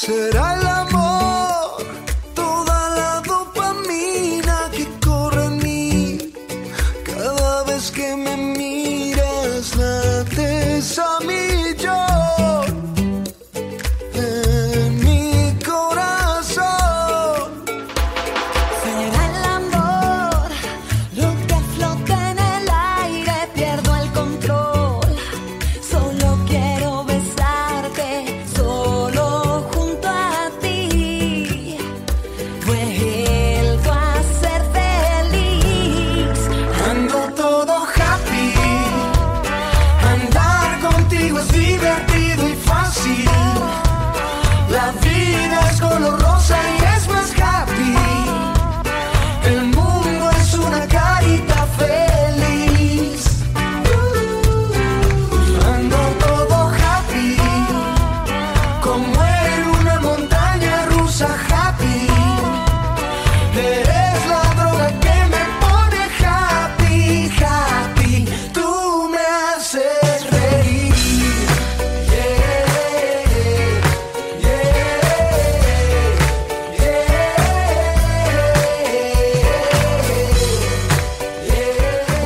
Será el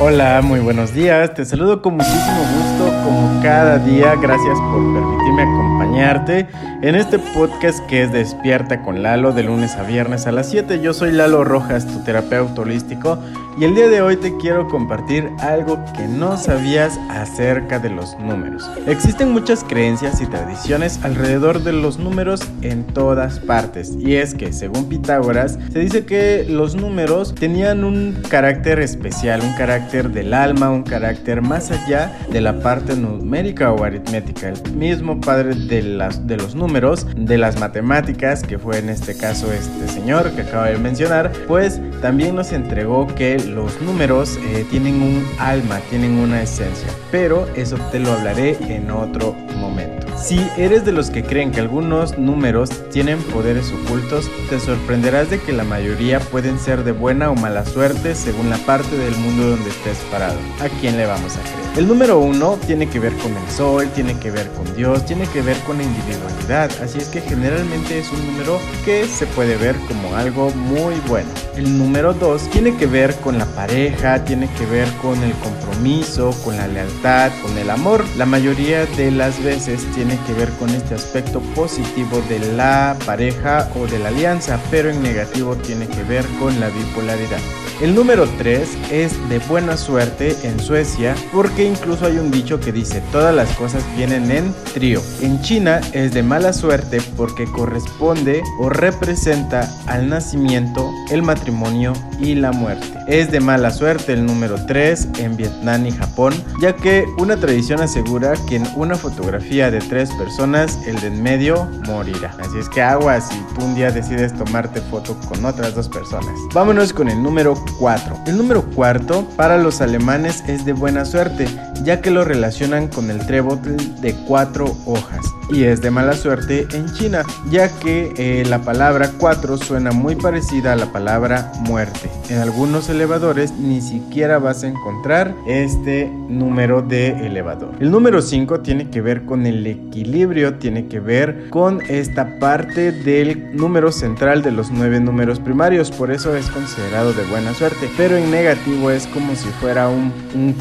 Hola, muy buenos días. Te saludo con muchísimo gusto como cada día. Gracias por permitirme acompañarte en este podcast que es Despierta con Lalo de lunes a viernes a las 7. Yo soy Lalo Rojas, tu terapeuta holístico, y el día de hoy te quiero compartir algo que no sabías acerca de los números. Existen muchas creencias y tradiciones alrededor de los números en todas partes, y es que según Pitágoras se dice que los números tenían un carácter especial, un carácter del alma, un carácter más allá de la parte numérica o aritmética. El mismo padre de, las, de los números, de las matemáticas, que fue en este caso este señor que acabo de mencionar, pues también nos entregó que los números eh, tienen un alma, tienen una esencia. Pero eso te lo hablaré en otro momento. Si eres de los que creen que algunos números tienen poderes ocultos, te sorprenderás de que la mayoría pueden ser de buena o mala suerte según la parte del mundo donde estés parado. ¿A quién le vamos a creer? El número uno tiene que ver con el sol, tiene que ver con Dios, tiene que ver con la individualidad, así es que generalmente es un número que se puede ver como algo muy bueno. El número dos tiene que ver con la pareja, tiene que ver con el compromiso, con la lealtad, con el amor. La mayoría de las veces tiene que ver con este aspecto positivo de la pareja o de la alianza, pero en negativo tiene que ver con la bipolaridad. El número 3 es de buena suerte en Suecia porque incluso hay un dicho que dice todas las cosas vienen en trío. En China es de mala suerte porque corresponde o representa al nacimiento, el matrimonio y la muerte. Es de mala suerte el número 3 en Vietnam y Japón ya que una tradición asegura que en una fotografía de tres personas el de en medio morirá. Así es que agua si tú un día decides tomarte foto con otras dos personas. Vámonos con el número 4. El número cuarto para los alemanes es de buena suerte, ya que lo relacionan con el trébol de cuatro hojas. Y es de mala suerte en China, ya que eh, la palabra 4 suena muy parecida a la palabra muerte. En algunos elevadores ni siquiera vas a encontrar este número de elevador. El número 5 tiene que ver con el equilibrio, tiene que ver con esta parte del número central de los nueve números primarios, por eso es considerado de buena suerte. Pero en negativo es como si fuera un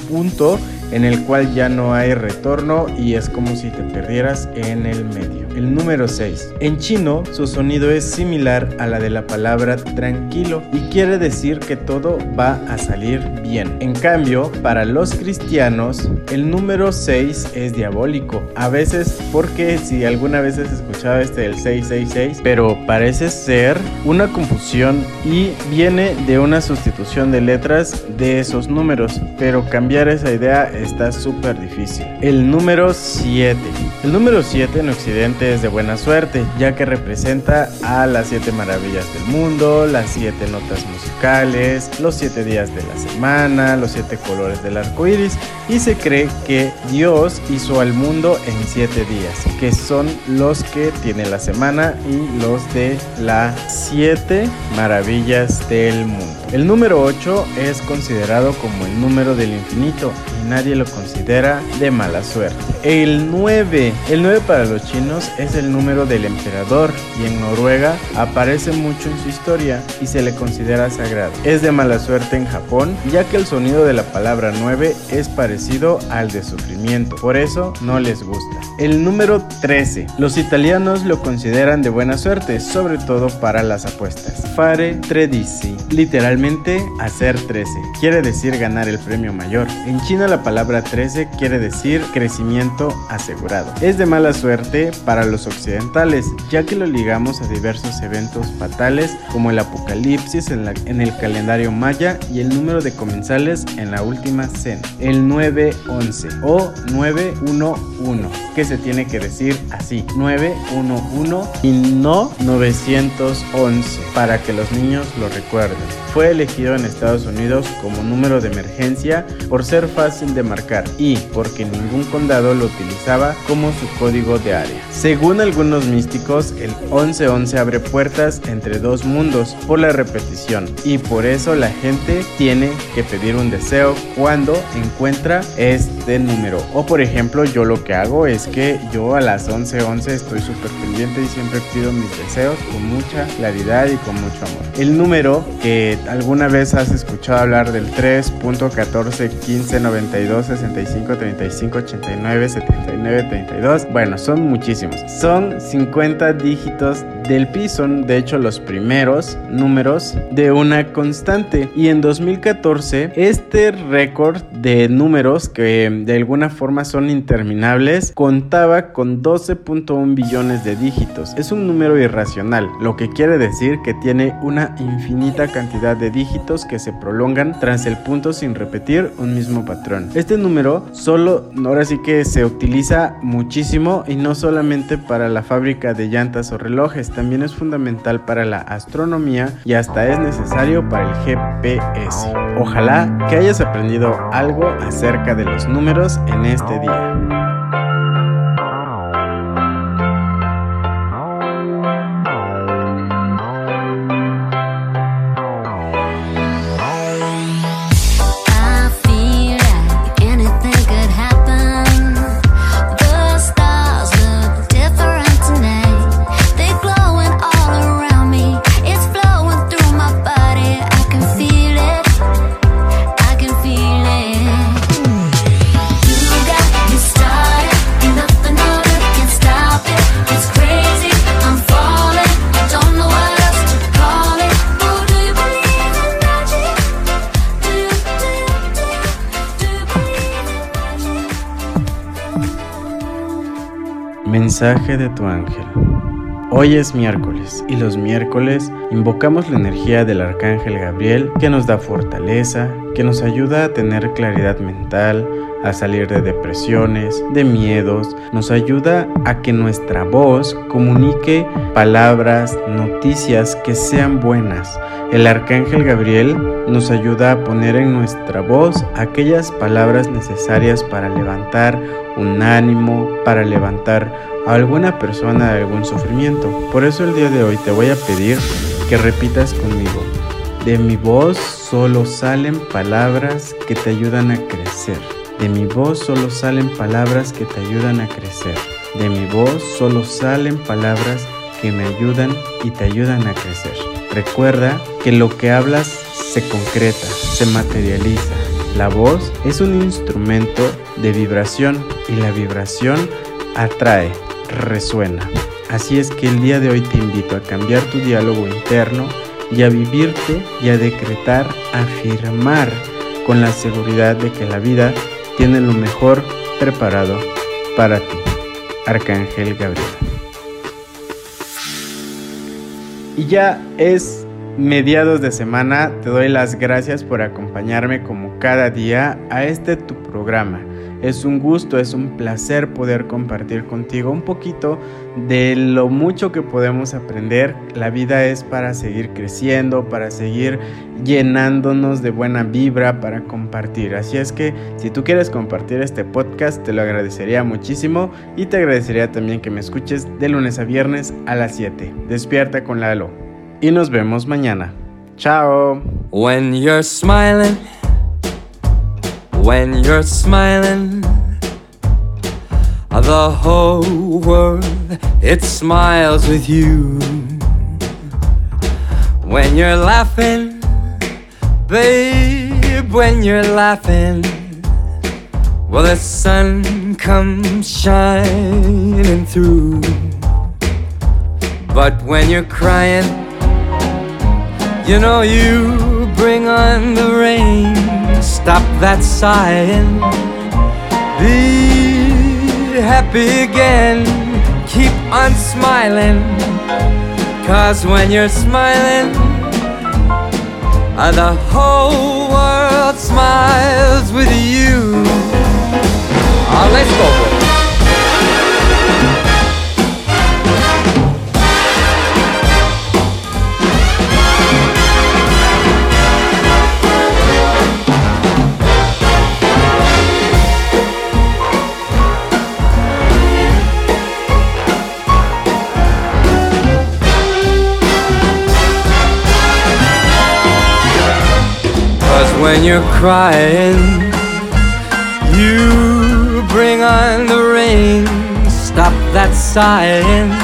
punto en el cual ya no hay retorno y es como si te perdieras en el medio. El número 6. En chino su sonido es similar a la de la palabra tranquilo y quiere decir que todo va a salir bien. En cambio, para los cristianos, el número 6 es diabólico. A veces, porque si alguna vez has escuchado este del 666, pero parece ser una confusión y viene de una sustitución de letras de esos números, pero cambiar esa idea está súper difícil. El número 7. El número 7 en Occidente es de buena suerte, ya que representa a las 7 maravillas del mundo, las 7 notas musicales, los 7 días de la semana, los 7 colores del arco iris, y se cree que Dios hizo al mundo en 7 días, que son los que tiene la semana y los de las 7 maravillas del mundo. El número 8 es considerado como el número del infinito y nadie lo considera de mala suerte. El 9. El 9 para los chinos es el número del emperador y en Noruega aparece mucho en su historia y se le considera sagrado. Es de mala suerte en Japón ya que el sonido de la palabra 9 es parecido al de sufrimiento, por eso no les gusta. El número 13. Los italianos lo consideran de buena suerte, sobre todo para las apuestas. Fare tredici, literalmente hacer 13, quiere decir ganar el premio mayor. En China la palabra 13 quiere decir crecimiento asegurado. Es de mala suerte para los occidentales, ya que lo ligamos a diversos eventos fatales como el apocalipsis en, en el calendario maya y el número de comensales en la última cena, el 911 o 911, que se tiene que decir así, 911 y no 911, para que los niños lo recuerden. Fue elegido en Estados Unidos como número de emergencia por ser fácil de marcar y porque ningún condado lo utilizaba como su código de área. Según algunos místicos, el 1111 abre puertas entre dos mundos por la repetición y por eso la gente tiene que pedir un deseo cuando encuentra este número. O por ejemplo, yo lo que hago es que yo a las 11:11 estoy súper pendiente y siempre pido mis deseos con mucha claridad y con mucho amor. El número que alguna vez has escuchado hablar del 3.14 15 92 65 35 89 79 32. Bueno, son muchísimos. Son 50 dígitos del pi, son de hecho los primeros números de una constante. Y en 2014, este récord de números que de alguna forma son interminables contaba con 12.1 billones de dígitos. Es un número irracional, lo que quiere decir que tiene una infinita cantidad de dígitos que se prolongan tras el punto sin repetir un mismo patrón. Este número solo, ahora sí que se utiliza muchísimo y no solamente para la fábrica de llantas o relojes, también es fundamental para la astronomía y hasta es necesario para el GPS. Ojalá que hayas aprendido algo acerca de los números en este día. Mensaje de tu ángel. Hoy es miércoles y los miércoles invocamos la energía del arcángel Gabriel que nos da fortaleza, que nos ayuda a tener claridad mental, a salir de depresiones, de miedos, nos ayuda a que nuestra voz comunique palabras, noticias que sean buenas. El arcángel Gabriel nos ayuda a poner en nuestra voz aquellas palabras necesarias para levantar un ánimo, para levantar a alguna persona de algún sufrimiento. Por eso el día de hoy te voy a pedir que repitas conmigo. De mi voz solo salen palabras que te ayudan a crecer. De mi voz solo salen palabras que te ayudan a crecer. De mi voz solo salen palabras que me ayudan y te ayudan a crecer. Recuerda que lo que hablas se concreta, se materializa. La voz es un instrumento de vibración y la vibración atrae, resuena. Así es que el día de hoy te invito a cambiar tu diálogo interno y a vivirte y a decretar, afirmar con la seguridad de que la vida tiene lo mejor preparado para ti. Arcángel Gabriel. Y ya es mediados de semana, te doy las gracias por acompañarme como cada día a este tu programa. Es un gusto, es un placer poder compartir contigo un poquito de lo mucho que podemos aprender. La vida es para seguir creciendo, para seguir llenándonos de buena vibra, para compartir. Así es que si tú quieres compartir este podcast, te lo agradecería muchísimo y te agradecería también que me escuches de lunes a viernes a las 7. Despierta con Lalo. Y nos vemos mañana. Chao. When you're smiling, When you're smiling, the whole world it smiles with you. When you're laughing, babe, when you're laughing, well, the sun comes shining through. But when you're crying, you know you bring on the rain. Stop that sighing. Be happy again. Keep on smiling. Cause when you're smiling, the whole world smiles when you're crying, you bring on the rain. Stop that sighing.